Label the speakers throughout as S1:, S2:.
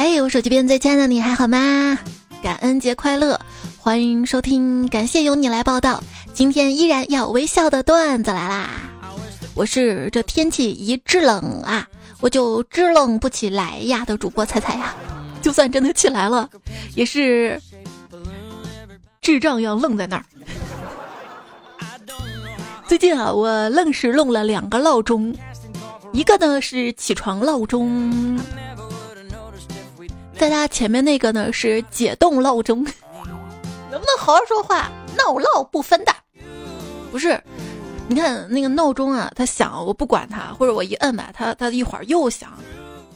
S1: 嘿，我手机边最亲爱的你还好吗？感恩节快乐，欢迎收听，感谢有你来报道。今天依然要微笑的段子来啦！我是这天气一制冷啊，我就支棱不起来呀的主播彩彩呀。就算真的起来了，也是智障样愣在那儿。最近啊，我愣是弄了两个闹钟，一个呢是起床闹钟，在它前面那个呢是解冻闹钟。能不能好好说话？闹闹不分的，不是？你看那个闹钟啊，它响我不管它，或者我一摁吧，它它一会儿又响，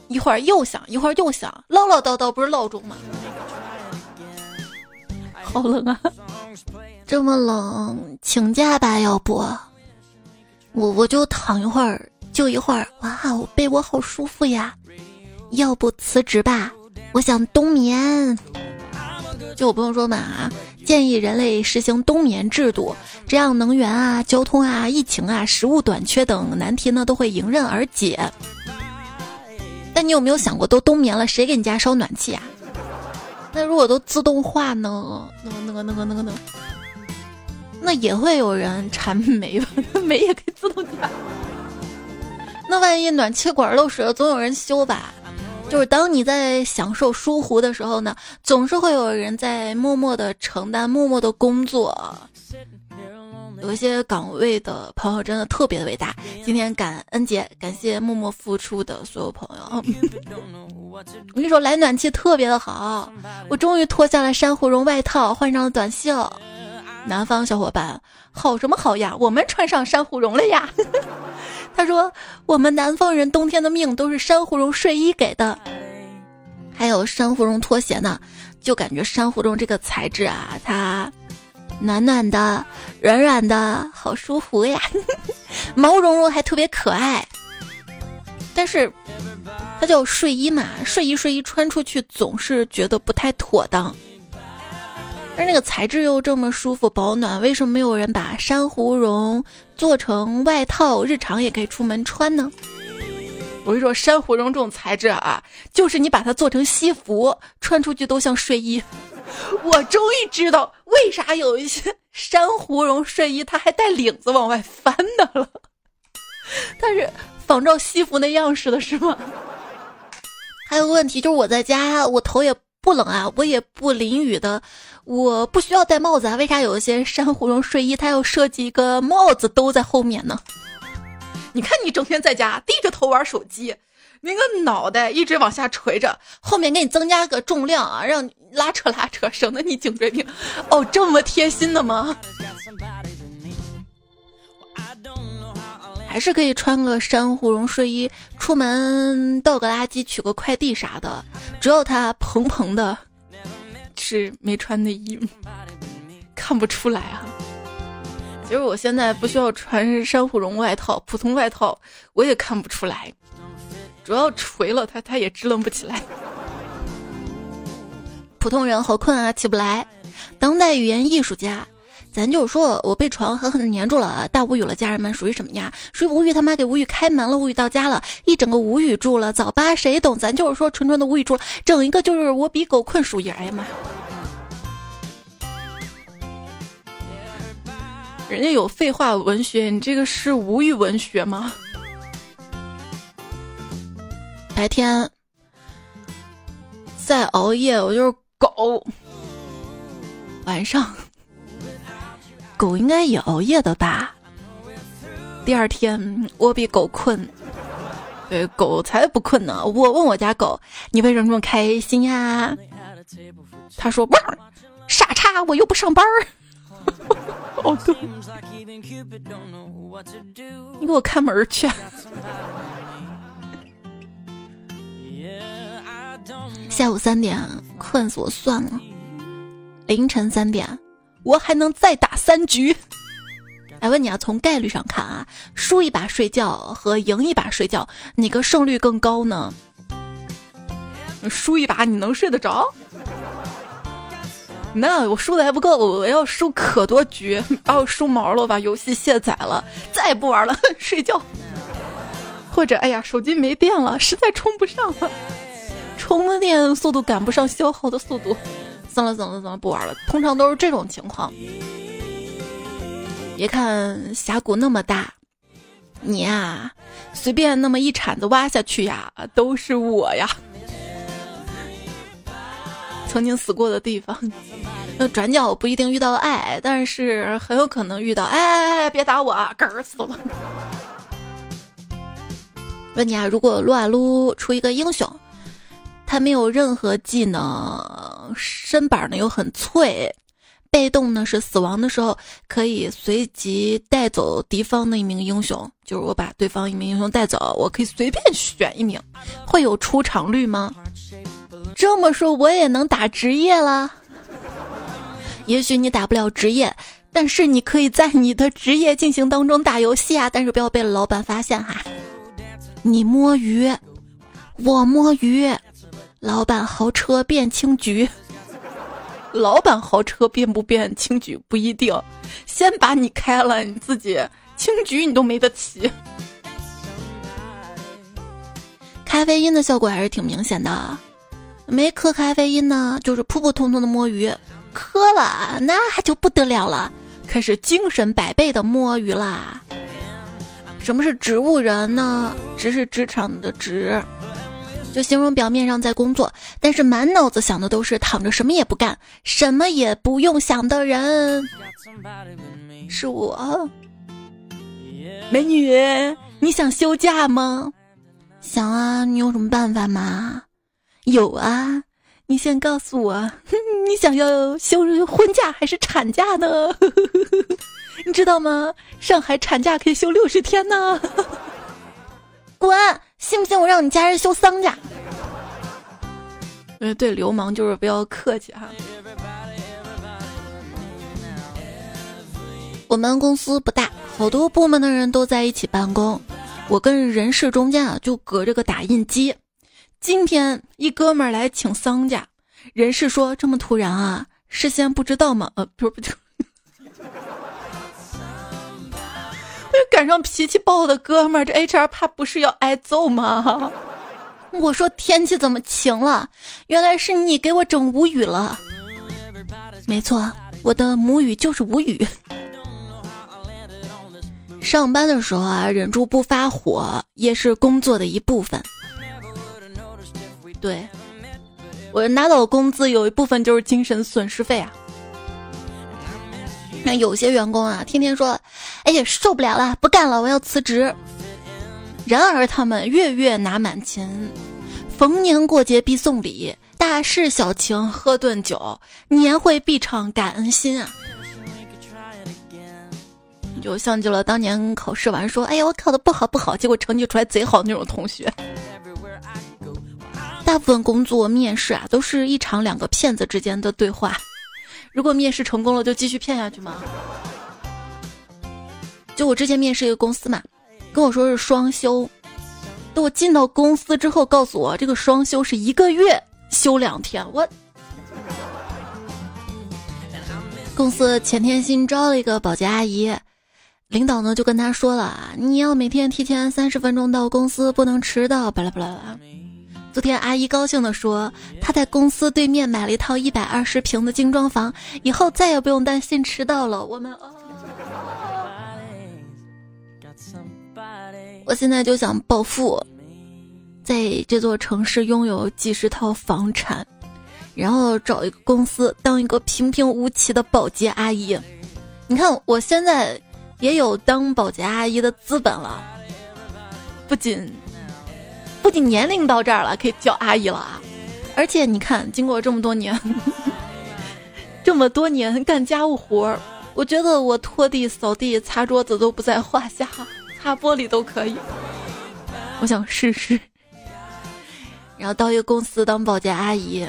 S1: 一会儿又响，一会儿又响，唠唠叨叨不是闹钟吗？好冷啊！这么冷，请假吧，要不我我就躺一会儿，就一会儿。哇，我，被窝好舒服呀！要不辞职吧？我想冬眠。就我朋友说嘛啊，建议人类实行冬眠制度，这样能源啊、交通啊、疫情啊、食物短缺等难题呢都会迎刃而解。但你有没有想过，都冬眠了，谁给你家烧暖气啊？那如果都自动化呢？那个、那个、那个、那个、那个。那也会有人产煤吧？煤也可以自动加。那万一暖气管漏水了，总有人修吧？就是当你在享受舒服的时候呢，总是会有人在默默的承担、默默的工作。有一些岗位的朋友真的特别的伟大。今天感恩节，感谢默默付出的所有朋友。我跟你说，来暖气特别的好，我终于脱下了珊瑚绒外套，换上了短袖。南方小伙伴，好什么好呀？我们穿上珊瑚绒了呀！他说，我们南方人冬天的命都是珊瑚绒睡衣给的，还有珊瑚绒拖鞋呢。就感觉珊瑚绒这个材质啊，它暖暖的、软软的，好舒服呀，毛茸茸还特别可爱。但是它叫睡衣嘛，睡衣睡衣穿出去总是觉得不太妥当。而那个材质又这么舒服保暖，为什么没有人把珊瑚绒做成外套，日常也可以出门穿呢？我跟你说，珊瑚绒这种材质啊，就是你把它做成西服，穿出去都像睡衣。我终于知道为啥有一些珊瑚绒睡衣它还带领子往外翻的了，它是仿照西服那样式的，是吗？还有个问题就是我在家，我头也不冷啊，我也不淋雨的。我不需要戴帽子啊，为啥有一些珊瑚绒睡衣它要设计一个帽子兜在后面呢？你看你整天在家低着头玩手机，那个脑袋一直往下垂着，后面给你增加个重量啊，让你拉扯拉扯，省得你颈椎病。哦，这么贴心的吗？还是可以穿个珊瑚绒睡衣出门倒个垃圾、取个快递啥的，只要它蓬蓬的。是没穿内衣，看不出来啊。其实我现在不需要穿珊瑚绒外套，普通外套我也看不出来。主要垂了它，它也支棱不起来。普通人好困啊，起不来。当代语言艺术家，咱就是说我被床狠狠的粘住了，大无语了。家人们属于什么呀？属于无语他妈给无语开门了，无语到家了，一整个无语住了。早八谁懂？咱就是说纯纯的无语住了，整一个就是我比狗困鼠爷。哎呀妈！人家有废话文学，你这个是无语文学吗？白天再熬夜，我就是狗。晚上狗应该也熬夜的吧？第二天我比狗困，对，狗才不困呢。我问我家狗，你为什么这么开心呀？他说：汪，傻叉，我又不上班儿。你给我开门去！下午三点困死我算了，凌晨三点我还能再打三局。哎问你啊，从概率上看啊，输一把睡觉和赢一把睡觉，哪个胜率更高呢？输一把你能睡得着？那我输的还不够，我要输可多局，把我输毛了，把游戏卸载了，再也不玩了，睡觉。或者，哎呀，手机没电了，实在充不上了，充充电速度赶不上消耗的速度。算了算了算了，不玩了。通常都是这种情况。别看峡谷那么大，你呀，随便那么一铲子挖下去呀，都是我呀。曾经死过的地方，那转角不一定遇到爱，但是很有可能遇到。哎哎哎，别打我，啊，嗝死了。问你啊，如果撸啊撸出一个英雄，他没有任何技能，身板呢又很脆，被动呢是死亡的时候可以随即带走敌方的一名英雄，就是我把对方一名英雄带走，我可以随便选一名，会有出场率吗？这么说我也能打职业了？也许你打不了职业，但是你可以在你的职业进行当中打游戏啊，但是不要被老板发现哈。你摸鱼，我摸鱼，老板豪车变青桔。老板豪车变不变青桔不一定，先把你开了，你自己青桔你都没得骑。咖啡因的效果还是挺明显的，没磕咖啡因呢，就是普普通通的摸鱼；磕了，那就不得了了，开始精神百倍的摸鱼啦。什么是植物人呢？职是职场的职，就形容表面上在工作，但是满脑子想的都是躺着什么也不干，什么也不用想的人。是我，美女，你想休假吗？想啊，你有什么办法吗？有啊，你先告诉我，你想要休婚假还是产假呢？你知道吗？上海产假可以休六十天呢！滚！信不信我让你家人休丧假？呃，对，流氓就是不要客气哈。我们公司不大，好多部门的人都在一起办公，我跟人事中间啊就隔着个打印机。今天一哥们儿来请丧假，人事说这么突然啊，事先不知道吗？呃，不是不是。赶上脾气暴的哥们儿，这 HR 怕不是要挨揍吗？我说天气怎么晴了？原来是你给我整无语了。没错，我的母语就是无语。上班的时候啊，忍住不发火也是工作的一部分。对，我拿到工资有一部分就是精神损失费啊。那有些员工啊，天天说：“哎呀，受不了了，不干了，我要辞职。”然而他们月月拿满勤，逢年过节必送礼，大事小情喝顿酒，年会必唱感恩心啊！就像极了当年考试完说：“哎呀，我考的不好不好，结果成绩出来贼好那种同学。”大部分工作面试啊，都是一场两个骗子之间的对话。如果面试成功了，就继续骗下去吗？就我之前面试一个公司嘛，跟我说是双休，等我进到公司之后，告诉我这个双休是一个月休两天。我公司前天新招了一个保洁阿姨，领导呢就跟他说了，你要每天提前三十分钟到公司，不能迟到，巴拉巴拉巴拉。昨天阿姨高兴地说：“她在公司对面买了一套一百二十平的精装房，以后再也不用担心迟到了。”我们，我现在就想暴富，在这座城市拥有几十套房产，然后找一个公司当一个平平无奇的保洁阿姨。你看，我现在也有当保洁阿姨的资本了，不仅。不仅年龄到这儿了，可以叫阿姨了啊！而且你看，经过这么多年，这么多年干家务活儿，我觉得我拖地、扫地、擦桌子都不在话下，擦玻璃都可以。我想试试。然后到一个公司当保洁阿姨，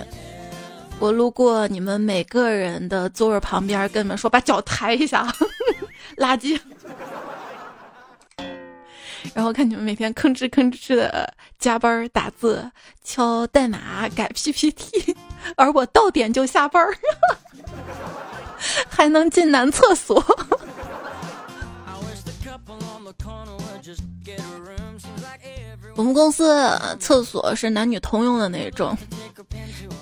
S1: 我路过你们每个人的座位旁边，跟你们说把脚抬一下，垃圾。然后看你们每天吭哧吭哧的加班打字、敲代码、改 PPT，而我到点就下班，还能进男厕所。我们公司厕所是男女通用的那种，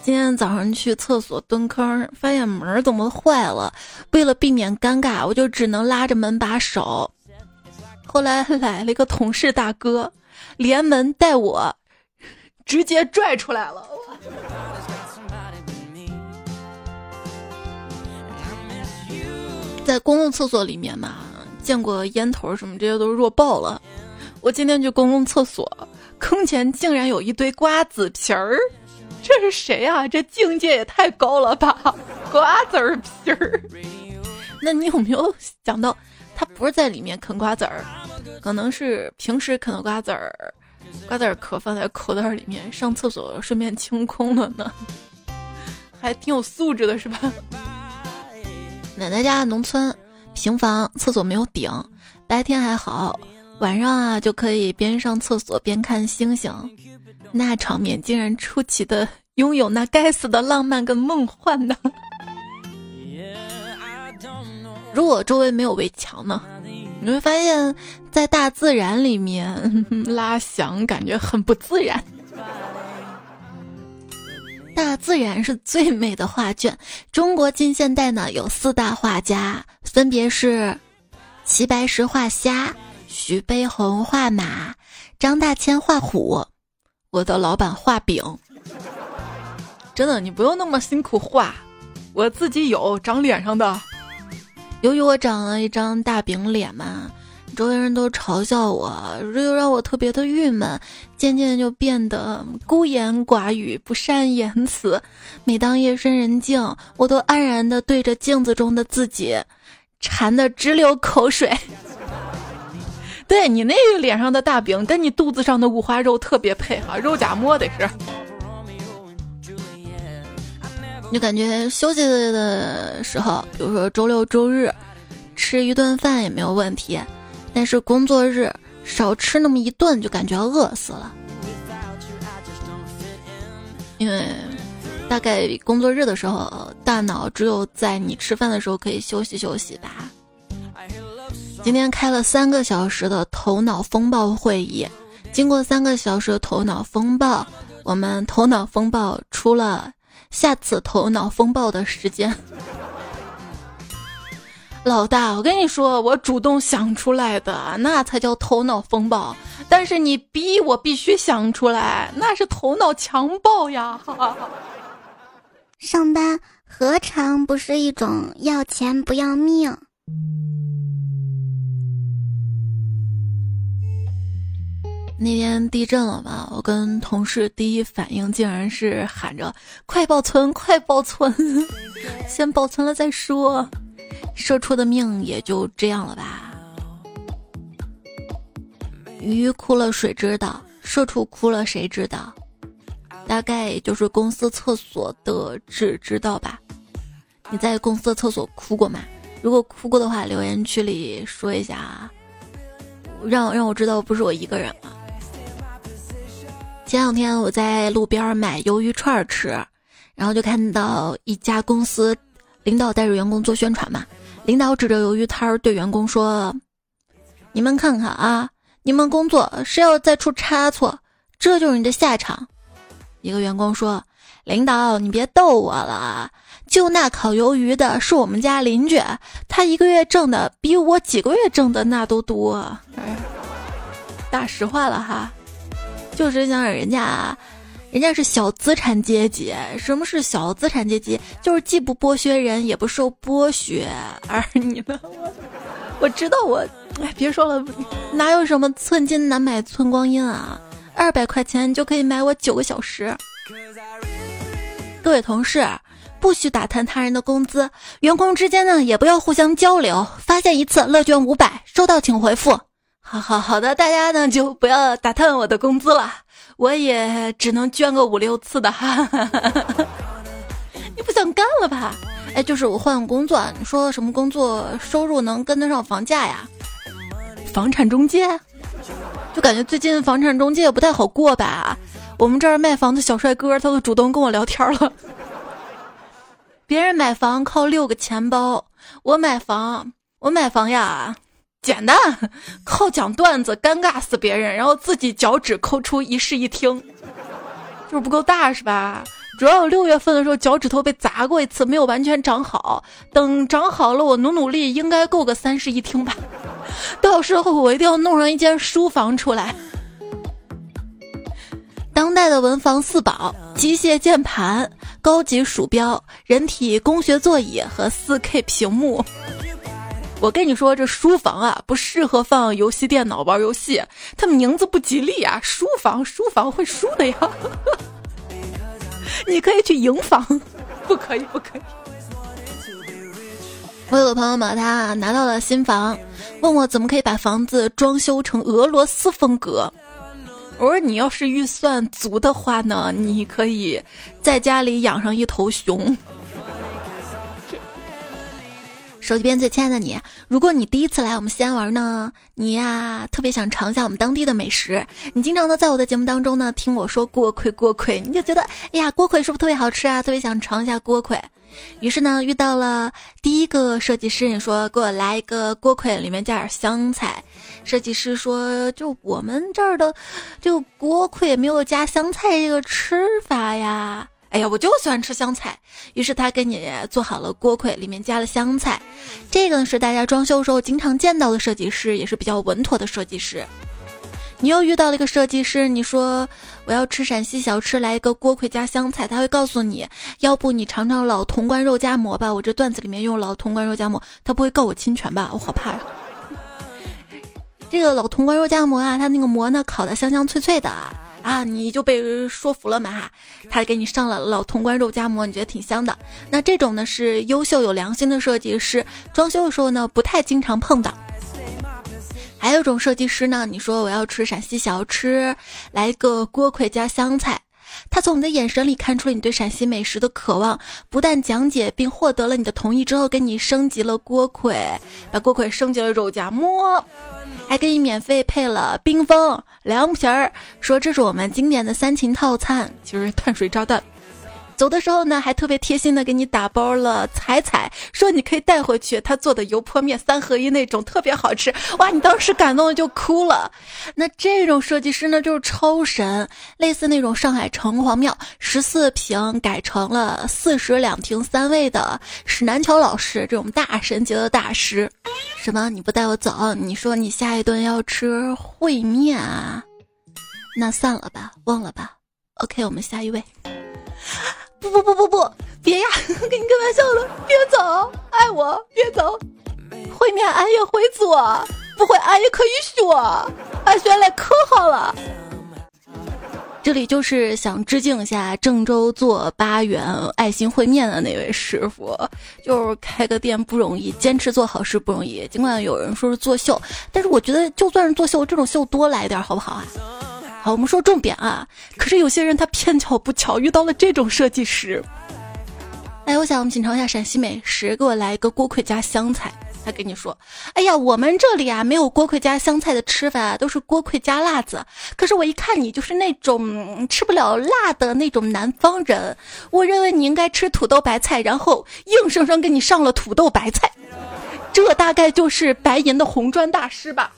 S1: 今天早上去厕所蹲坑，发现门怎么坏了。为了避免尴尬，我就只能拉着门把手。后来 来了一个同事大哥，连门带我，直接拽出来了。在公共厕所里面嘛，见过烟头什么这些都弱爆了。我今天去公共厕所，坑前竟然有一堆瓜子皮儿，这是谁啊？这境界也太高了吧！瓜子皮儿，那你有没有想到，他不是在里面啃瓜子儿，可能是平时啃的瓜子儿，瓜子儿壳放在口袋里面，上厕所顺便清空了呢？还挺有素质的是吧？奶奶家农村平房，厕所没有顶，白天还好，晚上啊就可以边上厕所边看星星，那场面竟然出奇的拥有那该死的浪漫跟梦幻呢。如果周围没有围墙呢，你会发现在大自然里面 拉响感觉很不自然。大自然是最美的画卷。中国近现代呢有四大画家，分别是齐白石画虾、徐悲鸿画马、张大千画虎，我的老板画饼。真的，你不用那么辛苦画，我自己有长脸上的。由于我长了一张大饼脸嘛。周围人都嘲笑我，这又让我特别的郁闷，渐渐就变得孤言寡语，不善言辞。每当夜深人静，我都安然的对着镜子中的自己，馋得直流口水。对你那个脸上的大饼，跟你肚子上的五花肉特别配哈，肉夹馍得是。就感觉休息的时候，比如说周六周日，吃一顿饭也没有问题。但是工作日少吃那么一顿就感觉要饿死了，因为大概工作日的时候，大脑只有在你吃饭的时候可以休息休息吧。今天开了三个小时的头脑风暴会议，经过三个小时的头脑风暴，我们头脑风暴出了下次头脑风暴的时间。老大，我跟你说，我主动想出来的，那才叫头脑风暴。但是你逼我必须想出来，那是头脑强暴呀！
S2: 上班何尝不是一种要钱不要命？
S1: 那天地震了嘛，我跟同事第一反应竟然是喊着“快保存，快保存，先保存了再说”。社畜的命也就这样了吧。鱼哭了谁知道？社畜哭了谁知道？大概就是公司厕所的只知道吧。你在公司厕所哭过吗？如果哭过的话，留言区里说一下啊，让让我知道不是我一个人了。前两天我在路边买鱿鱼串吃，然后就看到一家公司领导带着员工做宣传嘛。领导指着鱿鱼摊儿对员工说：“你们看看啊，你们工作谁要再出差错，这就是你的下场。”一个员工说：“领导，你别逗我了，就那烤鱿鱼的是我们家邻居，他一个月挣的比我几个月挣的那都多。”哎，大实话了哈，就是想人家。人家是小资产阶级。什么是小资产阶级？就是既不剥削人，也不受剥削。而你呢？我 我知道我，哎，别说了，哪有什么寸金难买寸光阴啊？二百块钱就可以买我九个小时。各位同事，不许打探他人的工资，员工之间呢也不要互相交流。发现一次乐捐五百，收到请回复。好好好的，大家呢就不要打探我的工资了。我也只能捐个五六次的哈，你不想干了吧？哎，就是我换个工作，你说什么工作收入能跟得上房价呀？房产中介，就感觉最近房产中介也不太好过吧？我们这儿卖房的小帅哥他都主动跟我聊天了。别人买房靠六个钱包，我买房，我买房呀。简单，靠讲段子尴尬死别人，然后自己脚趾抠出一室一厅，就是不够大是吧？主要六月份的时候脚趾头被砸过一次，没有完全长好。等长好了，我努努力，应该够个三室一厅吧。到时候我一定要弄上一间书房出来。当代的文房四宝：机械键盘、高级鼠标、人体工学座椅和四 K 屏幕。我跟你说，这书房啊，不适合放游戏电脑玩游戏，它名字不吉利啊。书房，书房会输的呀。你可以去营房，不可以，不可以。我有个朋友嘛，他拿到了新房，问我怎么可以把房子装修成俄罗斯风格。我说你要是预算足的话呢，你可以在家里养上一头熊。手机边最亲爱的你，如果你第一次来我们西安玩呢，你呀特别想尝一下我们当地的美食，你经常呢在我的节目当中呢听我说锅盔锅盔，你就觉得哎呀锅盔是不是特别好吃啊？特别想尝一下锅盔，于是呢遇到了第一个设计师，你说给我来一个锅盔，里面加点香菜。设计师说就我们这儿的就锅盔没有加香菜这个吃法呀。哎呀，我就喜欢吃香菜，于是他给你做好了锅盔，里面加了香菜。这个呢是大家装修时候经常见到的设计师，也是比较稳妥的设计师。你又遇到了一个设计师，你说我要吃陕西小吃，来一个锅盔加香菜，他会告诉你，要不你尝尝老潼关肉夹馍吧，我这段子里面用老潼关肉夹馍，他不会告我侵权吧？我好怕呀。这个老潼关肉夹馍啊，它那个馍呢烤的香香脆脆的。啊啊，你就被说服了嘛哈，他给你上了老潼关肉夹馍，你觉得挺香的。那这种呢是优秀有良心的设计师，装修的时候呢不太经常碰到。还有一种设计师呢，你说我要吃陕西小吃，来一个锅盔加香菜，他从你的眼神里看出了你对陕西美食的渴望，不但讲解并获得了你的同意之后，给你升级了锅盔，把锅盔升级了肉夹馍。还给你免费配了冰峰凉皮儿，说这是我们经典的三秦套餐，就是碳水炸弹。走的时候呢，还特别贴心的给你打包了彩彩，说你可以带回去，他做的油泼面三合一那种特别好吃。哇，你当时感动的就哭了。那这种设计师呢，就是超神，类似那种上海城隍庙十四平改成了四室两厅三卫的史南桥老师，这种大神级的大师。什么？你不带我走？你说你下一顿要吃烩面啊？那算了吧，忘了吧。OK，我们下一位。不不不不不，别呀！跟你开玩笑的，别走，爱我别走。会面俺也会做，不会俺也可以学，俺学来可好了。这里就是想致敬一下郑州做八元爱心烩面的那位师傅，就是开个店不容易，坚持做好事不容易。尽管有人说是作秀，但是我觉得就算是作秀，这种秀多来点好不好啊？好，我们说重点啊！可是有些人他偏巧不巧遇到了这种设计师。哎，我想我们品尝一下陕西美食，给我来一个锅盔加香菜。他跟你说：“哎呀，我们这里啊没有锅盔加香菜的吃法，都是锅盔加辣子。”可是我一看你就是那种吃不了辣的那种南方人，我认为你应该吃土豆白菜，然后硬生生给你上了土豆白菜。这大概就是白银的红砖大师吧。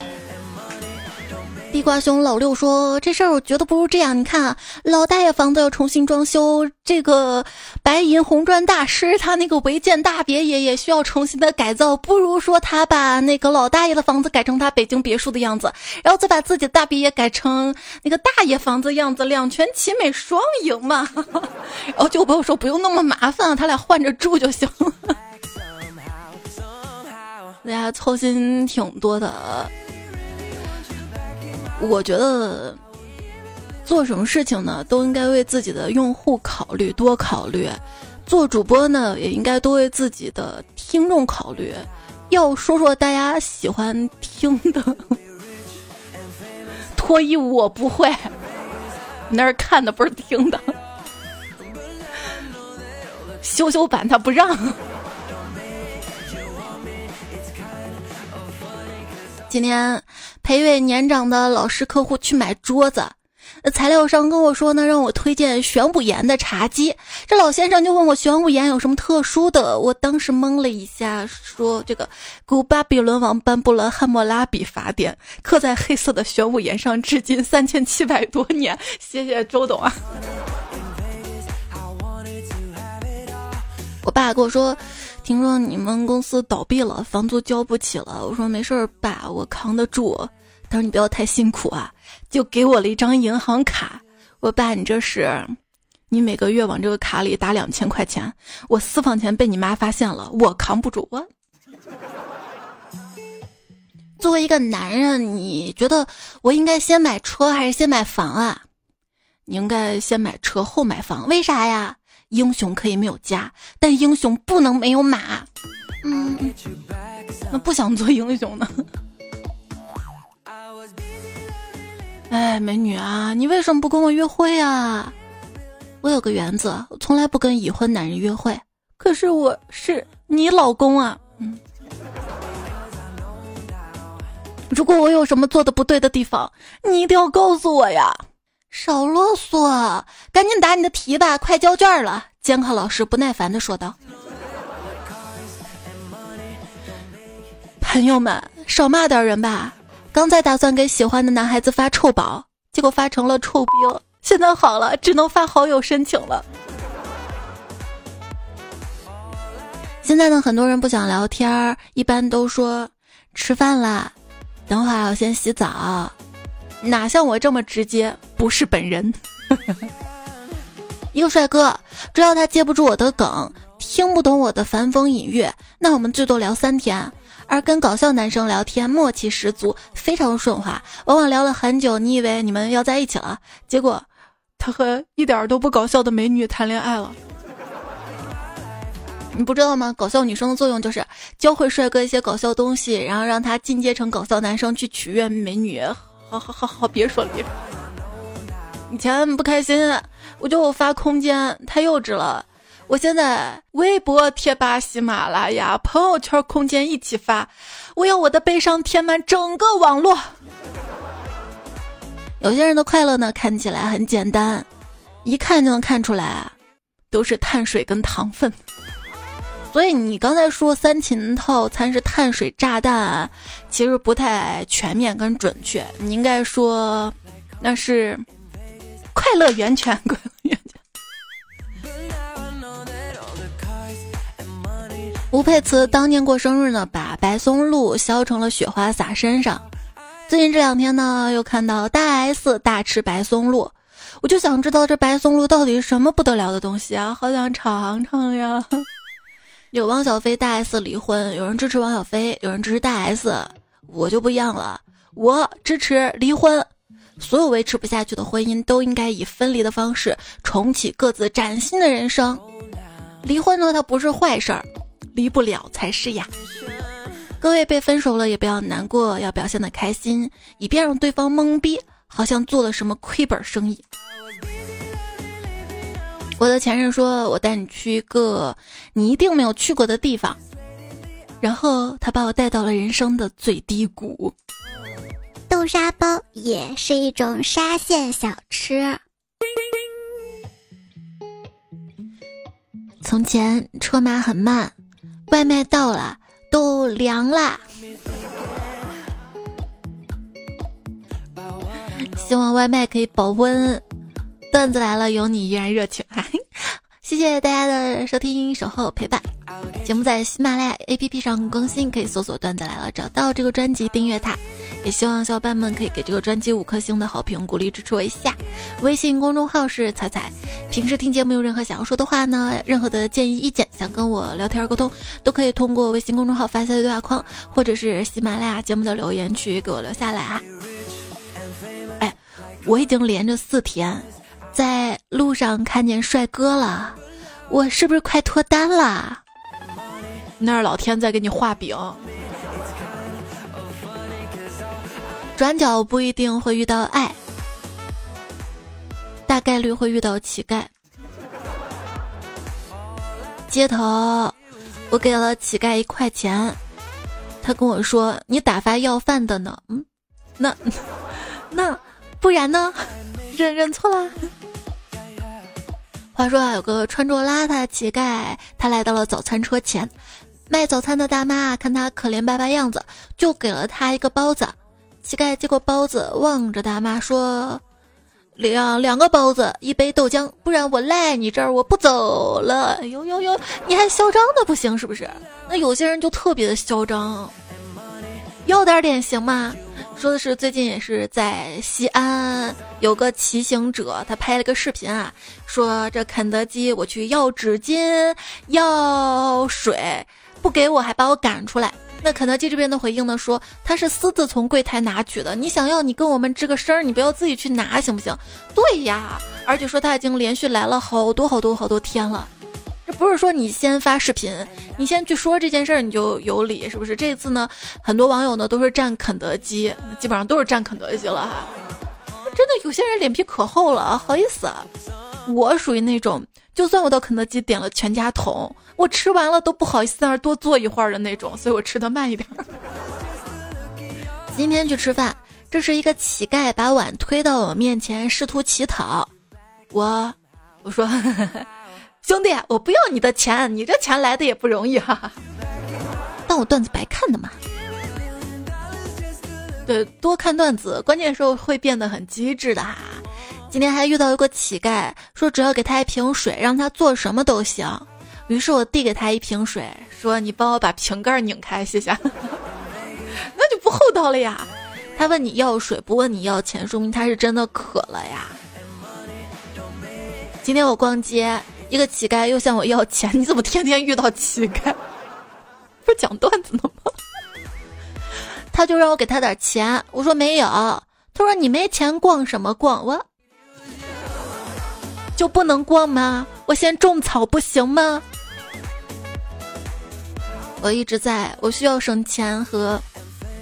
S1: 地瓜兄老六说：“这事儿我觉得不如这样，你看啊，老大爷房子要重新装修，这个白银红砖大师他那个违建大别野也需要重新的改造，不如说他把那个老大爷的房子改成他北京别墅的样子，然后再把自己的大别野改成那个大爷房子样子，两全其美，双赢嘛。然后就朋友说不用那么麻烦，他俩换着住就行了。大家 操心挺多的。”我觉得做什么事情呢，都应该为自己的用户考虑，多考虑；做主播呢，也应该多为自己的听众考虑。要说说大家喜欢听的，脱衣舞我不会，那是看的，不是听的。修修版他不让。今天陪一位年长的老师客户去买桌子，材料商跟我说呢，让我推荐玄武岩的茶几。这老先生就问我玄武岩有什么特殊的，我当时懵了一下，说这个古巴比伦王颁布了汉谟拉比法典，刻在黑色的玄武岩上，至今三千七百多年。谢谢周董啊。我爸跟我说，听说你们公司倒闭了，房租交不起了。我说没事儿，爸，我扛得住。他说你不要太辛苦啊，就给我了一张银行卡。我爸，你这是，你每个月往这个卡里打两千块钱，我私房钱被你妈发现了，我扛不住。我作为一个男人，你觉得我应该先买车还是先买房啊？你应该先买车后买房，为啥呀？英雄可以没有家，但英雄不能没有马。嗯，那不想做英雄呢？哎，美女啊，你为什么不跟我约会啊？我有个原则，我从来不跟已婚男人约会。可是我是你老公啊。嗯。如果我有什么做的不对的地方，你一定要告诉我呀。少啰嗦，赶紧答你的题吧，快交卷了。监考老师不耐烦的说道：“朋友们，少骂点人吧。刚才打算给喜欢的男孩子发臭宝，结果发成了臭兵。现在好了，只能发好友申请了。现在呢，很多人不想聊天，一般都说吃饭啦，等会儿要先洗澡。”哪像我这么直接？不是本人。一个帅哥，只要他接不住我的梗，听不懂我的繁风隐月，那我们最多聊三天。而跟搞笑男生聊天，默契十足，非常顺滑，往往聊了很久。你以为你们要在一起了，结果他和一点都不搞笑的美女谈恋爱了。你不知道吗？搞笑女生的作用就是教会帅哥一些搞笑东西，然后让他进阶成搞笑男生去取悦美女。好好好，别说了，别说。以前不开心，我就发空间，太幼稚了。我现在微博、贴吧、喜马拉雅、朋友圈、空间一起发，我要我的悲伤填满整个网络。有些人的快乐呢，看起来很简单，一看就能看出来，都是碳水跟糖分。所以你刚才说三秦套餐是碳水炸弹，其实不太全面跟准确。你应该说那是快乐源泉，快乐源泉。吴佩慈当年过生日呢，把白松露削成了雪花撒身上。最近这两天呢，又看到大 S 大吃白松露，我就想知道这白松露到底是什么不得了的东西啊，好想尝尝呀。有汪小菲大 S 离婚，有人支持汪小菲，有人支持大 S，我就不一样了，我支持离婚。所有维持不下去的婚姻都应该以分离的方式重启各自崭新的人生。离婚呢，它不是坏事儿，离不了才是呀。各位被分手了也不要难过，要表现的开心，以便让对方懵逼，好像做了什么亏本生意。我的前任说：“我带你去一个你一定没有去过的地方。”然后他把我带到了人生的最低谷。
S2: 豆沙包也是一种沙县小吃。
S1: 从前车马很慢，外卖到了都凉啦。希望外卖可以保温。段子来了，有你依然热情。谢谢大家的收听、守候、陪伴。节目在喜马拉雅 APP 上更新，可以搜索“段子来了”，找到这个专辑订阅它。也希望小伙伴们可以给这个专辑五颗星的好评，鼓励支持我一下。微信公众号是彩彩。平时听节目有任何想要说的话呢？任何的建议意见，想跟我聊天沟通，都可以通过微信公众号发在对话框，或者是喜马拉雅节目的留言区给我留下来啊。哎，我已经连着四天。在路上看见帅哥了，我是不是快脱单了？那是老天在给你画饼。转角不一定会遇到爱，大概率会遇到乞丐。街头，我给了乞丐一块钱，他跟我说：“你打发要饭的呢？”嗯，那 那不然呢？认认错了。话说啊，有个穿着邋遢的乞丐，他来到了早餐车前，卖早餐的大妈看他可怜巴巴样子，就给了他一个包子。乞丐接过包子，望着大妈说：“两两个包子，一杯豆浆，不然我赖你这儿，我不走了。呦呦呦，你还嚣张的不行是不是？那有些人就特别的嚣张，要点点行吗？说的是最近也是在西安有个骑行者，他拍了个视频啊，说这肯德基我去要纸巾要水，不给我还把我赶出来。那肯德基这边的回应呢，说他是私自从柜台拿取的，你想要你跟我们吱个声，你不要自己去拿行不行？对呀，而且说他已经连续来了好多好多好多天了。不是说你先发视频，你先去说这件事儿，你就有理，是不是？这次呢，很多网友呢都是站肯德基，基本上都是站肯德基了哈。真的有些人脸皮可厚了，好意思。我属于那种，就算我到肯德基点了全家桶，我吃完了都不好意思在那多坐一会儿的那种，所以我吃的慢一点。今天去吃饭，这是一个乞丐把碗推到我面前，试图乞讨。我，我说。兄弟，我不要你的钱，你这钱来的也不容易哈。当我段子白看的嘛。对，多看段子，关键时候会变得很机智的哈。今天还遇到一个乞丐，说只要给他一瓶水，让他做什么都行。于是我递给他一瓶水，说：“你帮我把瓶盖拧开，谢谢。”那就不厚道了呀。他问你要水，不问你要钱，说明他是真的渴了呀。今天我逛街。一个乞丐又向我要钱，你怎么天天遇到乞丐？不是讲段子呢吗？他就让我给他点钱，我说没有。他说你没钱逛什么逛？我就不能逛吗？我先种草不行吗？我一直在我需要省钱和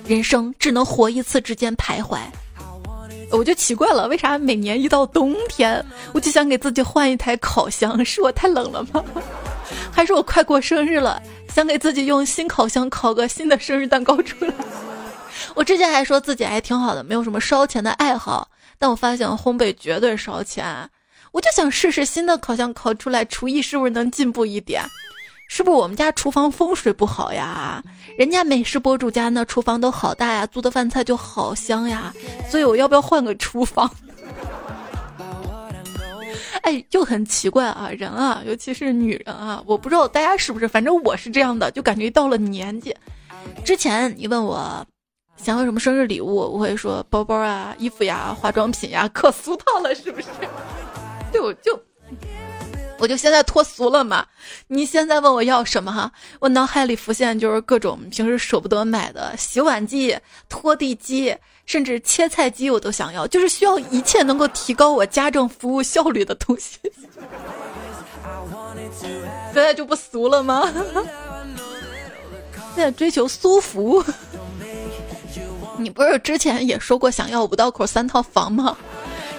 S1: 人生只能活一次之间徘徊。我就奇怪了，为啥每年一到冬天，我就想给自己换一台烤箱？是我太冷了吗？还是我快过生日了，想给自己用新烤箱烤个新的生日蛋糕出来？我之前还说自己还挺好的，没有什么烧钱的爱好，但我发现烘焙绝对烧钱。我就想试试新的烤箱烤出来，厨艺是不是能进步一点？是不是我们家厨房风水不好呀？人家美食博主家那厨房都好大呀，做的饭菜就好香呀。所以我要不要换个厨房？哎，就很奇怪啊，人啊，尤其是女人啊，我不知道大家是不是，反正我是这样的，就感觉到了年纪。之前你问我想要什么生日礼物，我会说包包啊、衣服呀、化妆品呀，可俗套了，是不是？对，我就。我就现在脱俗了嘛？你现在问我要什么哈？我脑海里浮现就是各种平时舍不得买的洗碗机、拖地机，甚至切菜机，我都想要。就是需要一切能够提高我家政服务效率的东西。现在就不俗了吗？现在追求苏服。你不是之前也说过想要五道口三套房吗？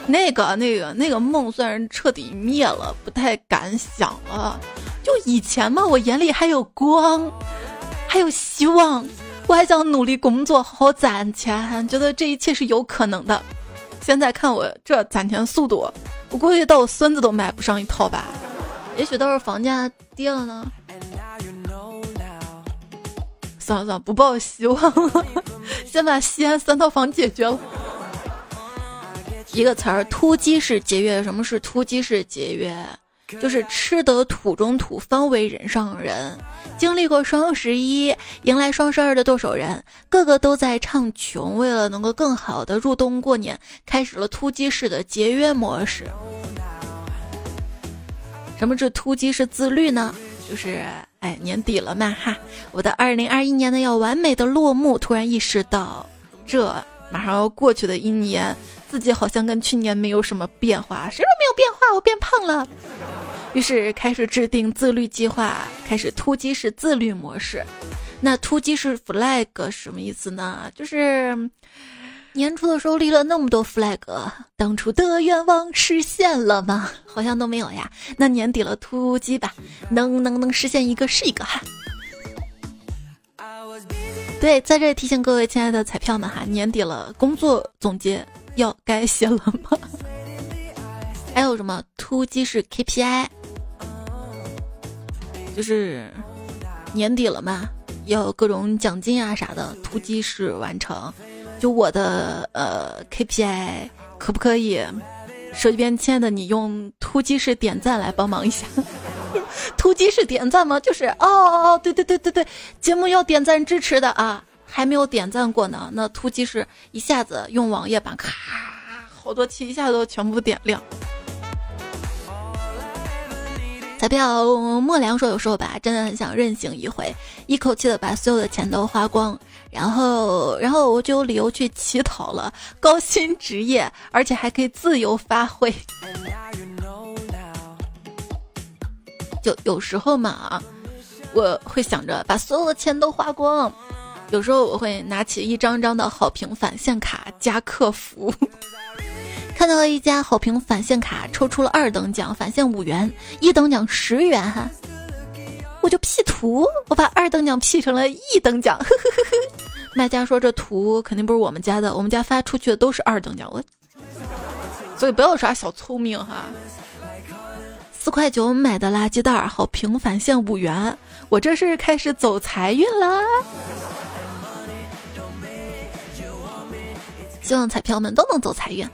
S1: 那个、那个、那个梦算是彻底灭了，不太敢想了。就以前嘛，我眼里还有光，还有希望，我还想努力工作，好好攒钱，觉得这一切是有可能的。现在看我这攒钱速度，我估计到我孙子都买不上一套吧。也许到时候房价跌了呢。算了算了，不抱希望了，先把西安三套房解决了。一个词儿，突击式节约。什么是突击式节约？就是吃得土中土，方为人上人。经历过双十一，迎来双十二的剁手人，个个都在唱穷。为了能够更好的入冬过年，开始了突击式的节约模式。什么是突击式自律呢？就是哎，年底了嘛哈，我的二零二一年呢要完美的落幕。突然意识到，这马上要过去的一年。自己好像跟去年没有什么变化，谁说没有变化？我变胖了。于是开始制定自律计划，开始突击式自律模式。那突击式 flag 什么意思呢？就是年初的时候立了那么多 flag，当初的愿望实现了吗？好像都没有呀。那年底了，突击吧，能能能实现一个是一个哈。对，在这里提醒各位亲爱的彩票们哈，年底了，工作总结。要该写了吗？还有什么突击式 KPI？就是年底了嘛，要各种奖金啊啥的，突击式完成。就我的呃 KPI，可不可以手机边亲爱的，你用突击式点赞来帮忙一下。突击式点赞吗？就是哦哦哦，对对对对对，节目要点赞支持的啊，还没有点赞过呢。那突击是一下子用网页版，咔，好多期一下子都全部点亮。彩票莫良说：“有时候吧，真的很想任性一回，一口气的把所有的钱都花光，然后，然后我就有理由去乞讨了，高薪职业，而且还可以自由发挥。就有时候嘛，我会想着把所有的钱都花光，有时候我会拿起一张张的好评返现卡加客服。”看到了一家好评返现卡，抽出了二等奖，返现五元，一等奖十元哈，我就 P 图，我把二等奖 P 成了一等奖，呵呵呵呵。卖家说这图肯定不是我们家的，我们家发出去的都是二等奖，我，所以不要耍小聪明哈。四块九买的垃圾袋，好评返现五元，我这是开始走财运了。希望彩票们都能走财运。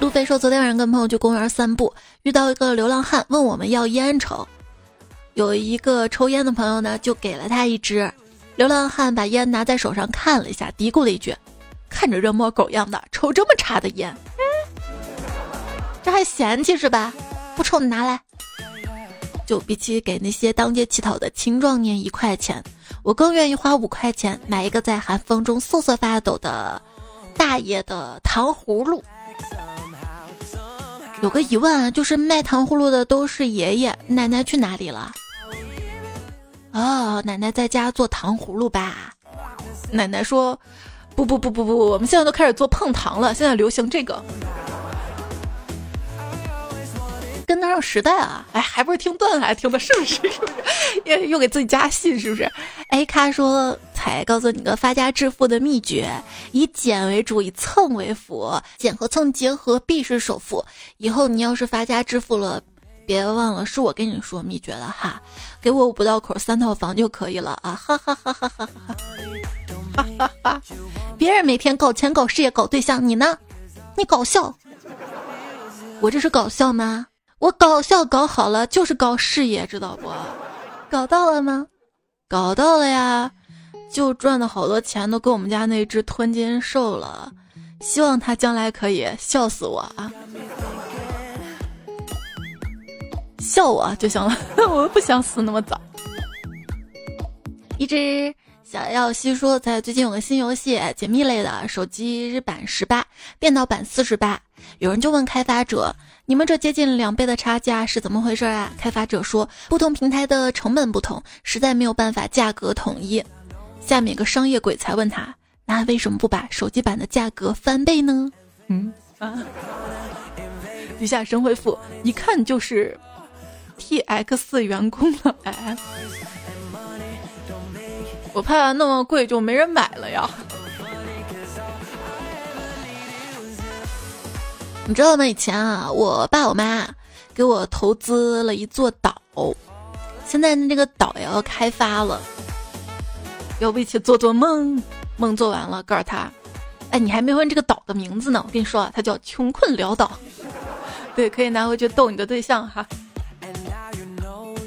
S1: 路飞说：“昨天晚上跟朋友去公园散步，遇到一个流浪汉，问我们要烟抽。有一个抽烟的朋友呢，就给了他一支。流浪汉把烟拿在手上看了一下，嘀咕了一句：‘看着人模狗样的，抽这么差的烟，这还嫌弃是吧？不抽你拿来。’就比起给那些当街乞讨的青壮年一块钱，我更愿意花五块钱买一个在寒风中瑟瑟发抖的大爷的糖葫芦。”有个疑问啊，就是卖糖葫芦的都是爷爷奶奶去哪里了？哦，奶奶在家做糖葫芦吧？奶奶说：“不不不不不，我们现在都开始做碰糖了，现在流行这个。”跟得上时代啊！哎，还不是听段子来听的，是不是？是不是？又又给自己加戏，是不是？哎，他说：“才告诉你个发家致富的秘诀，以减为主，以蹭为辅，减和蹭结合必是首富。以后你要是发家致富了，别忘了是我跟你说秘诀了哈，给我五道口三套房就可以了啊！哈哈哈哈哈哈！哈哈哈！别人每天搞钱、搞事业、搞对象，你呢？你搞笑？我这是搞笑吗？”我搞笑搞好了，就是搞事业，知道不？搞到了吗？搞到了呀，就赚的好多钱都给我们家那只吞金兽了。希望他将来可以笑死我啊！笑我就行了，我不想死那么早。一只小药西说，在最近有个新游戏，解密类的，手机日版十八，电脑版四十八。有人就问开发者。你们这接近两倍的差价是怎么回事啊？开发者说，不同平台的成本不同，实在没有办法价格统一。下面个商业鬼才问他，那为什么不把手机版的价格翻倍呢？嗯啊，底下神回复，一看就是 T X 员工了。哎，我怕那么贵就没人买了呀。你知道吗？以前啊，我爸我妈给我投资了一座岛，现在那个岛也要开发了，要不一起做做梦？梦做完了，告诉他，哎，你还没问这个岛的名字呢。我跟你说啊，它叫穷困潦倒。对，可以拿回去逗你的对象哈。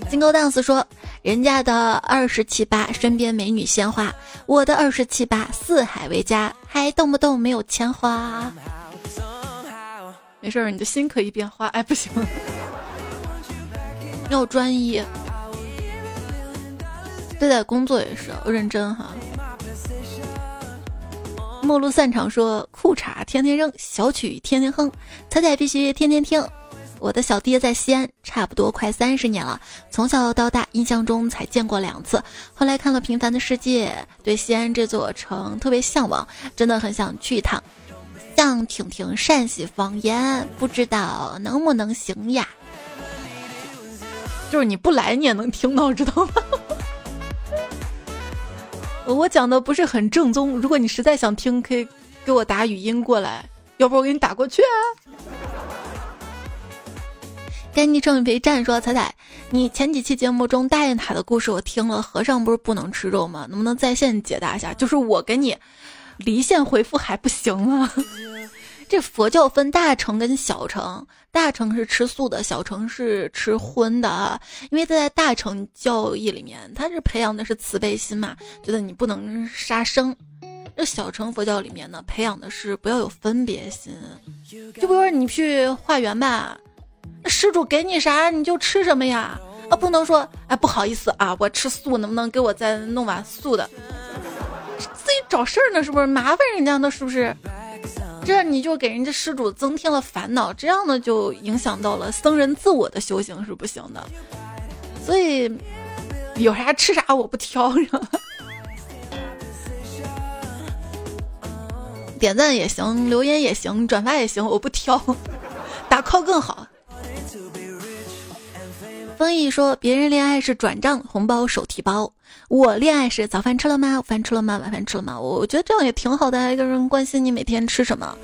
S1: 金钩 dance 说，人家的二十七八身边美女鲜花，我的二十七八四海为家，还动不动没有钱花。没事儿，你的心可以变花。哎，不行，要专一。对待工作也是要认真哈。末路散场说：裤衩天天扔，小曲天天哼，彩彩必须天天听。我的小爹在西安，差不多快三十年了，从小到大印象中才见过两次。后来看了《平凡的世界》，对西安这座城特别向往，真的很想去一趟。想听听陕西方言，不知道能不能行呀？就是你不来，你也能听到，知道吗？我讲的不是很正宗，如果你实在想听，可以给我打语音过来，要不我给你打过去。该昵称别站说彩彩，你前几期节目中大雁塔的故事我听了，和尚不是不能吃肉吗？能不能在线解答一下？就是我给你。离线回复还不行吗？这佛教分大乘跟小乘，大乘是吃素的，小乘是吃荤的啊。因为在大乘教义里面，它是培养的是慈悲心嘛，觉得你不能杀生。这小乘佛教里面呢，培养的是不要有分别心。就比如说你去化缘吧，施主给你啥你就吃什么呀，啊，不能说哎不好意思啊，我吃素，能不能给我再弄碗素的？自己找事儿呢，是不是麻烦人家呢？是不是？这你就给人家施主增添了烦恼，这样呢就影响到了僧人自我的修行是不行的。所以有啥吃啥，我不挑。点赞也行，留言也行，转发也行，我不挑。打 call 更好。风毅说：“别人恋爱是转账，红包手提包。”我恋爱是，早饭吃了吗？午饭吃了吗？晚饭吃了吗？我觉得这样也挺好的，一个人关心你每天吃什么，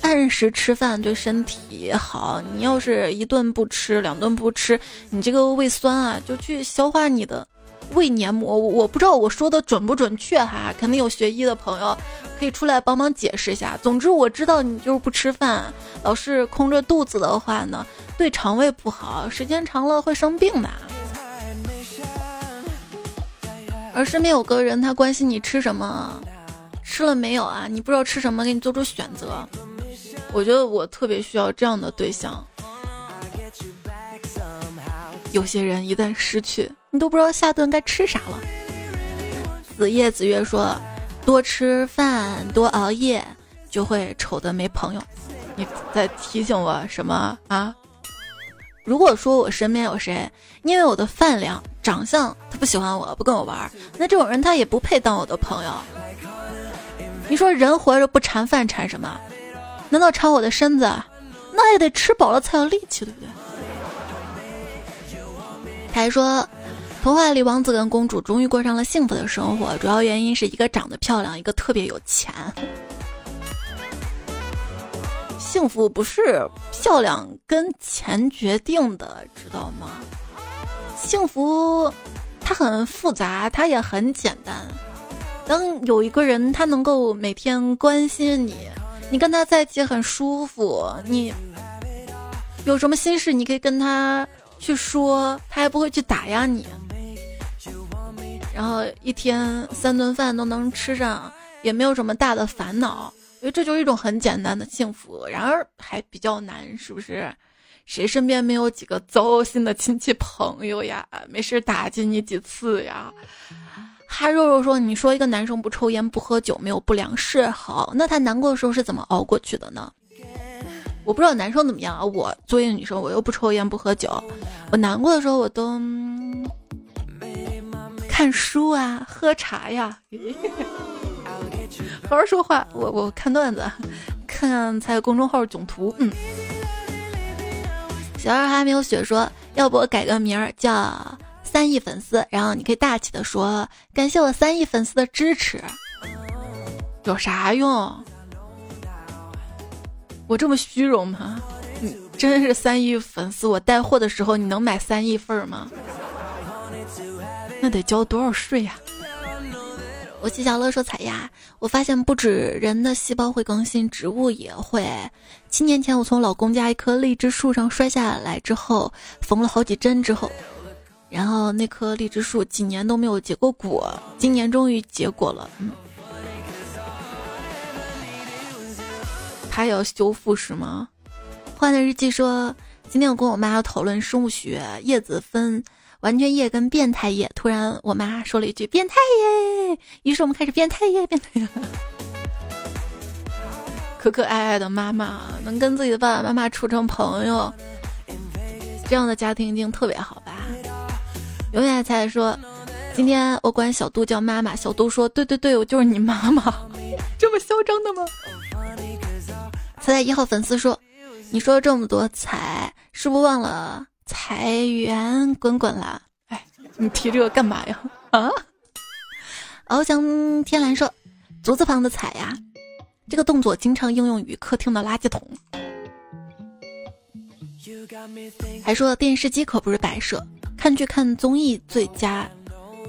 S1: 按时吃饭对身体好。你要是一顿不吃，两顿不吃，你这个胃酸啊，就去消化你的胃黏膜。我不知道我说的准不准确哈，肯定有学医的朋友可以出来帮忙解释一下。总之我知道你就是不吃饭，老是空着肚子的话呢，对肠胃不好，时间长了会生病的。而身边有个人，他关心你吃什么，吃了没有啊？你不知道吃什么，给你做出选择。我觉得我特别需要这样的对象。有些人一旦失去，你都不知道下顿该吃啥了。子夜子月说：“多吃饭，多熬夜，就会丑的没朋友。”你在提醒我什么啊？如果说我身边有谁，因为我的饭量、长相，他不喜欢我，不跟我玩，那这种人他也不配当我的朋友。你说人活着不馋饭馋什么？难道馋我的身子？那也得吃饱了才有力气，对不对？他还说，童话里王子跟公主终于过上了幸福的生活，主要原因是一个长得漂亮，一个特别有钱。幸福不是漂亮跟钱决定的，知道吗？幸福它很复杂，它也很简单。当有一个人他能够每天关心你，你跟他在一起很舒服，你有什么心事你可以跟他去说，他还不会去打压你。然后一天三顿饭都能吃上，也没有什么大的烦恼。因为这就是一种很简单的幸福，然而还比较难，是不是？谁身边没有几个糟心的亲戚朋友呀？没事打击你几次呀？哈肉肉说：“你说一个男生不抽烟不喝酒，没有不良嗜好，那他难过的时候是怎么熬过去的呢？”我不知道男生怎么样啊。我作为一个女生，我又不抽烟不喝酒，我难过的时候我都看书啊，喝茶呀。好好说话，我我看段子，看才有公众号囧图。嗯，小二还没有雪说，要不我改个名儿叫三亿粉丝，然后你可以大气的说，感谢我三亿粉丝的支持。有啥用？我这么虚荣吗？你真是三亿粉丝，我带货的时候你能买三亿份吗？那得交多少税呀？我七小乐说：“彩呀，我发现不止人的细胞会更新，植物也会。七年前我从老公家一棵荔枝树上摔下来之后，缝了好几针之后，然后那棵荔枝树几年都没有结过果，今年终于结果了。嗯，他要修复是吗？”换的日记说：“今天我跟我妈要讨论生物学，叶子分。”完全叶跟变态叶，突然我妈说了一句“变态叶”，于是我们开始变态叶，变态液。可可爱爱的妈妈能跟自己的爸爸妈妈处成朋友，这样的家庭一定特别好吧？永远才说，今天我管小杜叫妈妈，小杜说：“对对对，我就是你妈妈。”这么嚣张的吗？彩彩一号粉丝说：“你说这么多彩，是不是忘了？”财源滚滚啦！哎，你提这个干嘛呀？啊！翱翔天蓝说：“足字旁的彩呀，这个动作经常应用于客厅的垃圾桶。”还说电视机可不是摆设，看剧看综艺最佳，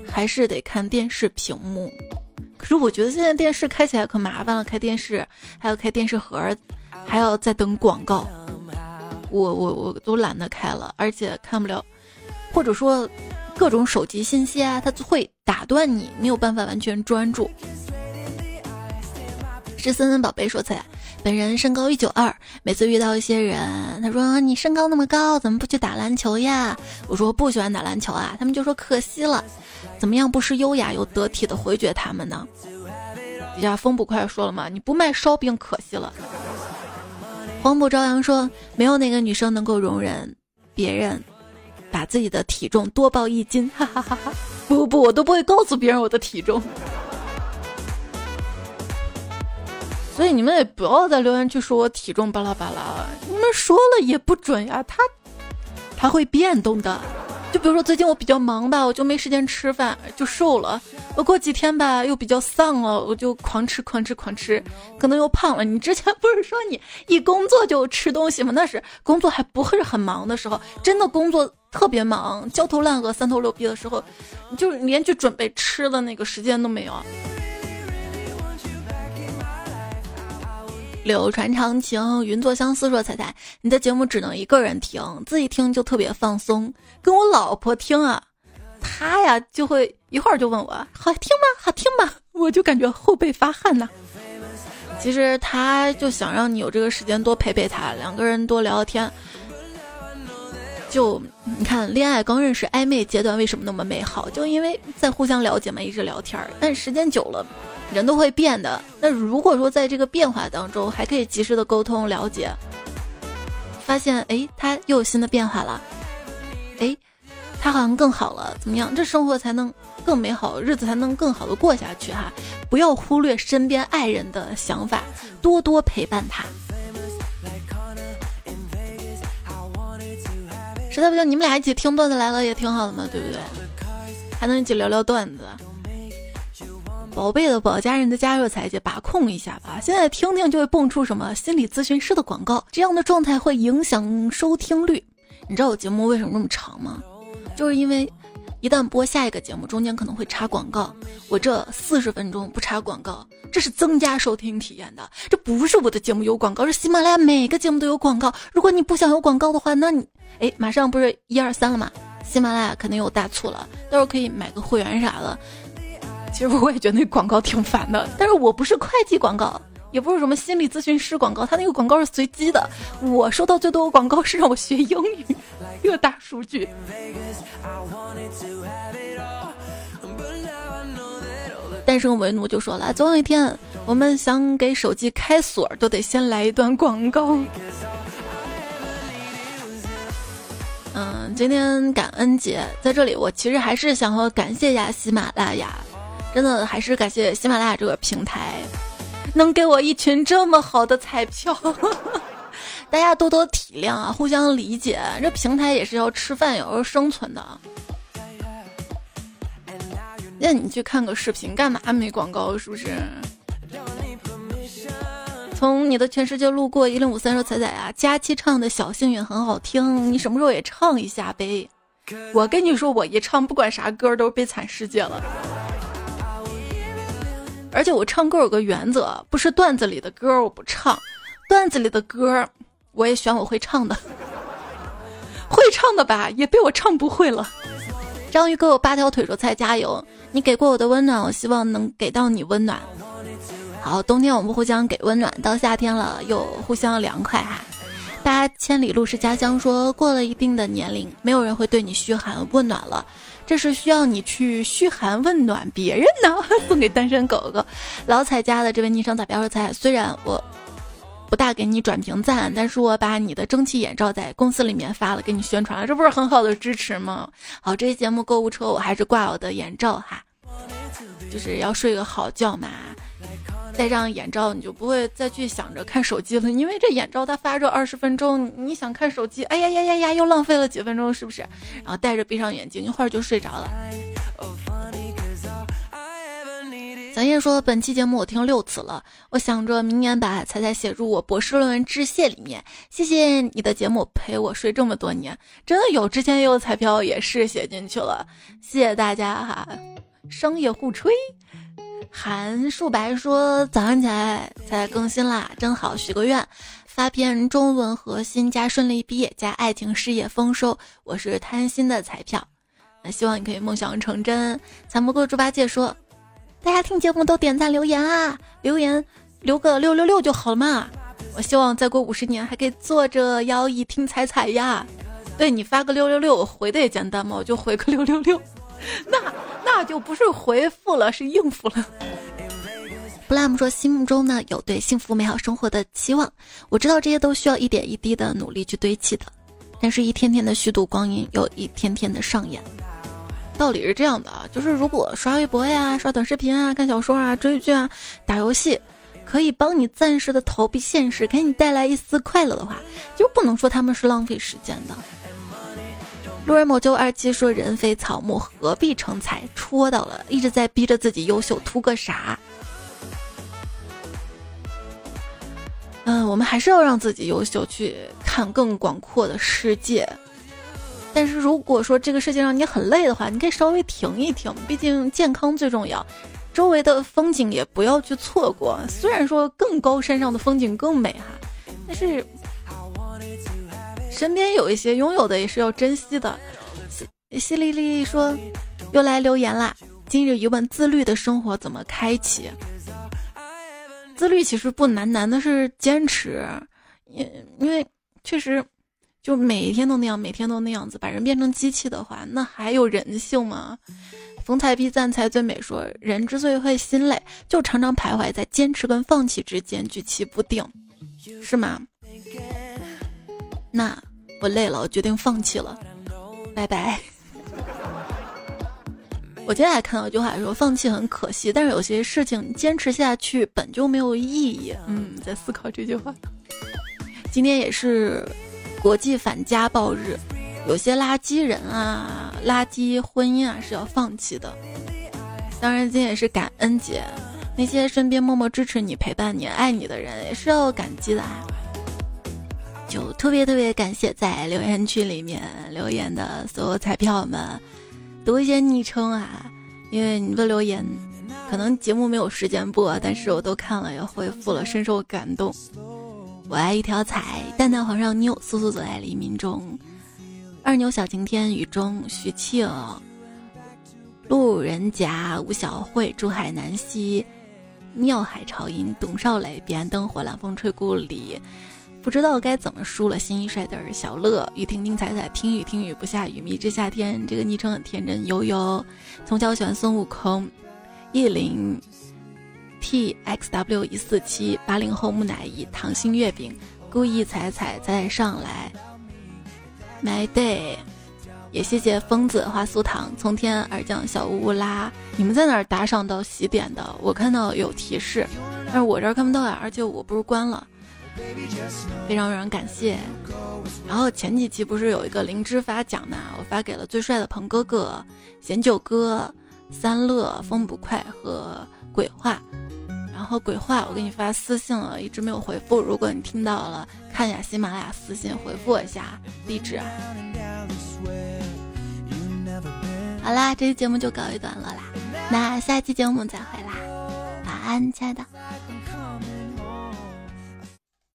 S1: 还是得看电视屏幕。可是我觉得现在电视开起来可麻烦了，开电视还要开电视盒，还要再等广告，我我我都懒得开了，而且看不了，或者说各种手机信息啊，它会打断你，没有办法完全专注。是森森宝贝说菜。本人身高一九二，每次遇到一些人，他说你身高那么高，怎么不去打篮球呀？我说不喜欢打篮球啊，他们就说可惜了。怎么样不失优雅又得体的回绝他们呢？底下风不快说了嘛，你不卖烧饼可惜了。黄浦朝阳说，没有哪个女生能够容忍别人把自己的体重多报一斤，哈哈哈哈！不不不，我都不会告诉别人我的体重。所以你们也不要再留言区说我体重巴拉巴拉，你们说了也不准呀，它它会变动的。就比如说最近我比较忙吧，我就没时间吃饭，就瘦了。我过几天吧又比较丧了，我就狂吃狂吃狂吃，可能又胖了。你之前不是说你一工作就吃东西吗？那是工作还不是很忙的时候，真的工作特别忙，焦头烂额、三头六臂的时候，就连去准备吃的那个时间都没有。柳传长情，云作相思。说彩彩，你的节目只能一个人听，自己听就特别放松。跟我老婆听啊，她呀就会一会儿就问我好听吗？好听吗？我就感觉后背发汗呐。其实她就想让你有这个时间多陪陪她，两个人多聊聊天。就你看，恋爱刚认识暧昧阶段为什么那么美好？就因为在互相了解嘛，一直聊天。但时间久了。人都会变的，那如果说在这个变化当中还可以及时的沟通了解，发现哎他又有新的变化了，哎他好像更好了，怎么样？这生活才能更美好，日子才能更好的过下去哈！不要忽略身边爱人的想法，多多陪伴他。实在不行，你们俩一起听段子来了也挺好的嘛，对不对？还能一起聊聊段子。宝贝的宝家人的加热彩姐把控一下吧，现在听听就会蹦出什么心理咨询师的广告，这样的状态会影响收听率。你知道我节目为什么那么长吗？就是因为一旦播下一个节目，中间可能会插广告，我这四十分钟不插广告，这是增加收听体验的。这不是我的节目有广告，是喜马拉雅每个节目都有广告。如果你不想有广告的话，那你哎，马上不是一二三了吗？喜马拉雅肯定有大促了，到时候可以买个会员啥的。其实我也觉得那广告挺烦的，但是我不是会计广告，也不是什么心理咨询师广告，他那个广告是随机的。我收到最多的广告是让我学英语，一个大数据。单身为奴就说了，总有一天我们想给手机开锁，都得先来一段广告。嗯，今天感恩节，在这里我其实还是想和感谢一下喜马拉雅。真的还是感谢喜马拉雅这个平台，能给我一群这么好的彩票，大家多多体谅啊，互相理解。这平台也是要吃饭，也要生存的。那你去看个视频干嘛？没广告是不是？从你的全世界路过，一零五三说彩彩啊，佳期唱的小幸运很好听，你什么时候也唱一下呗？我跟你说，我一唱不管啥歌都是悲惨世界了。而且我唱歌有个原则，不是段子里的歌我不唱，段子里的歌我也选我会唱的，会唱的吧也被我唱不会了。章鱼哥有八条腿说菜加油，你给过我的温暖，我希望能给到你温暖。好，冬天我们互相给温暖，到夏天了又互相凉快哈。八千里路是家乡说过了一定的年龄，没有人会对你嘘寒问暖了。这是需要你去嘘寒问暖别人呢，送给单身狗狗。老彩家的这位昵称打标说彩，虽然我不大给你转评赞，但是我把你的蒸汽眼罩在公司里面发了，给你宣传了，这不是很好的支持吗？好，这期节目购物车我还是挂我的眼罩哈，就是要睡个好觉嘛。戴上眼罩，你就不会再去想着看手机了，因为这眼罩它发热二十分钟，你想看手机，哎呀呀呀呀，又浪费了几分钟，是不是？然后戴着闭上眼睛，一会儿就睡着了。咱燕说，本期节目我听六次了，我想着明年把彩彩写入我博士论文致谢里面。谢谢你的节目陪我睡这么多年，真的有，之前也有彩票也是写进去了，谢谢大家哈，商业互吹。韩树白说：“早上起来才更新啦，真好，许个愿，发篇中文核心加顺利毕业加爱情事业丰收，我是贪心的彩票。那希望你可以梦想成真。残不过猪八戒说，大家听节目都点赞留言啊，留言留个六六六就好了嘛。我希望再过五十年还可以坐着摇椅听彩彩呀。对你发个六六六，我回的也简单嘛，我就回个六六六，那那就不是回复了，是应付了。布莱姆说：“心目中呢有对幸福美好生活的期望，我知道这些都需要一点一滴的努力去堆砌的，但是一天天的虚度光阴又一天天的上演。道理是这样的啊，就是如果刷微博呀、刷短视频啊、看小说啊、追剧啊、打游戏，可以帮你暂时的逃避现实，给你带来一丝快乐的话，就不能说他们是浪费时间的。”路人某就二七说：“人非草木，何必成才？戳到了，一直在逼着自己优秀，图个啥？”嗯，我们还是要让自己优秀，去看更广阔的世界。但是如果说这个世界让你很累的话，你可以稍微停一停，毕竟健康最重要。周围的风景也不要去错过。虽然说更高山上的风景更美哈，但是身边有一些拥有的也是要珍惜的。淅淅沥沥说，又来留言啦。今日一问：自律的生活怎么开启？自律其实不难，难的是坚持。因因为确实，就每一天都那样，每天都那样子，把人变成机器的话，那还有人性吗？逢财必赞财最美，说人之所以会心累，就常常徘徊在坚持跟放弃之间，举棋不定，是吗？那我累了，我决定放弃了，拜拜。我今天还看到一句话说，放弃很可惜，但是有些事情坚持下去本就没有意义。嗯，在思考这句话。今天也是国际反家暴日，有些垃圾人啊、垃圾婚姻啊是要放弃的。当然，今天也是感恩节，那些身边默默支持你、陪伴你、爱你的人也是要感激的。啊。就特别特别感谢在留言区里面留言的所有彩票们。读一些昵称啊，因为你的留言，可能节目没有时间播，但是我都看了，也回复了，深受感动。我爱一条彩，蛋蛋黄上妞，速速走在黎明中。二牛小晴天，雨中徐庆，路人甲吴小慧，珠海南溪，妙海潮音，董少磊，彼岸灯火，冷风吹故里。不知道该怎么输了，心一帅的小乐，雨停停彩彩，听雨听雨不下雨，迷之夏天。这个昵称很天真，悠悠。从小喜欢孙悟空，叶林，T X W 一四七，八零后木乃伊，糖心月饼，故意彩彩彩上来。My day，也谢谢疯子花酥糖，从天而降小乌乌拉。你们在哪儿打赏到喜点的？我看到有提示，但是我这儿看不到呀，而且我不是关了。非常非常感谢。然后前几期不是有一个灵芝发奖嘛？我发给了最帅的鹏哥哥、贤九哥、三乐、风不快和鬼话。然后鬼话我给你发私信了，一直没有回复。如果你听到了，看一下喜马拉雅私信回复我一下地址。好啦，这期节目就告一段落啦，那下期节目再会啦，晚安，亲爱的。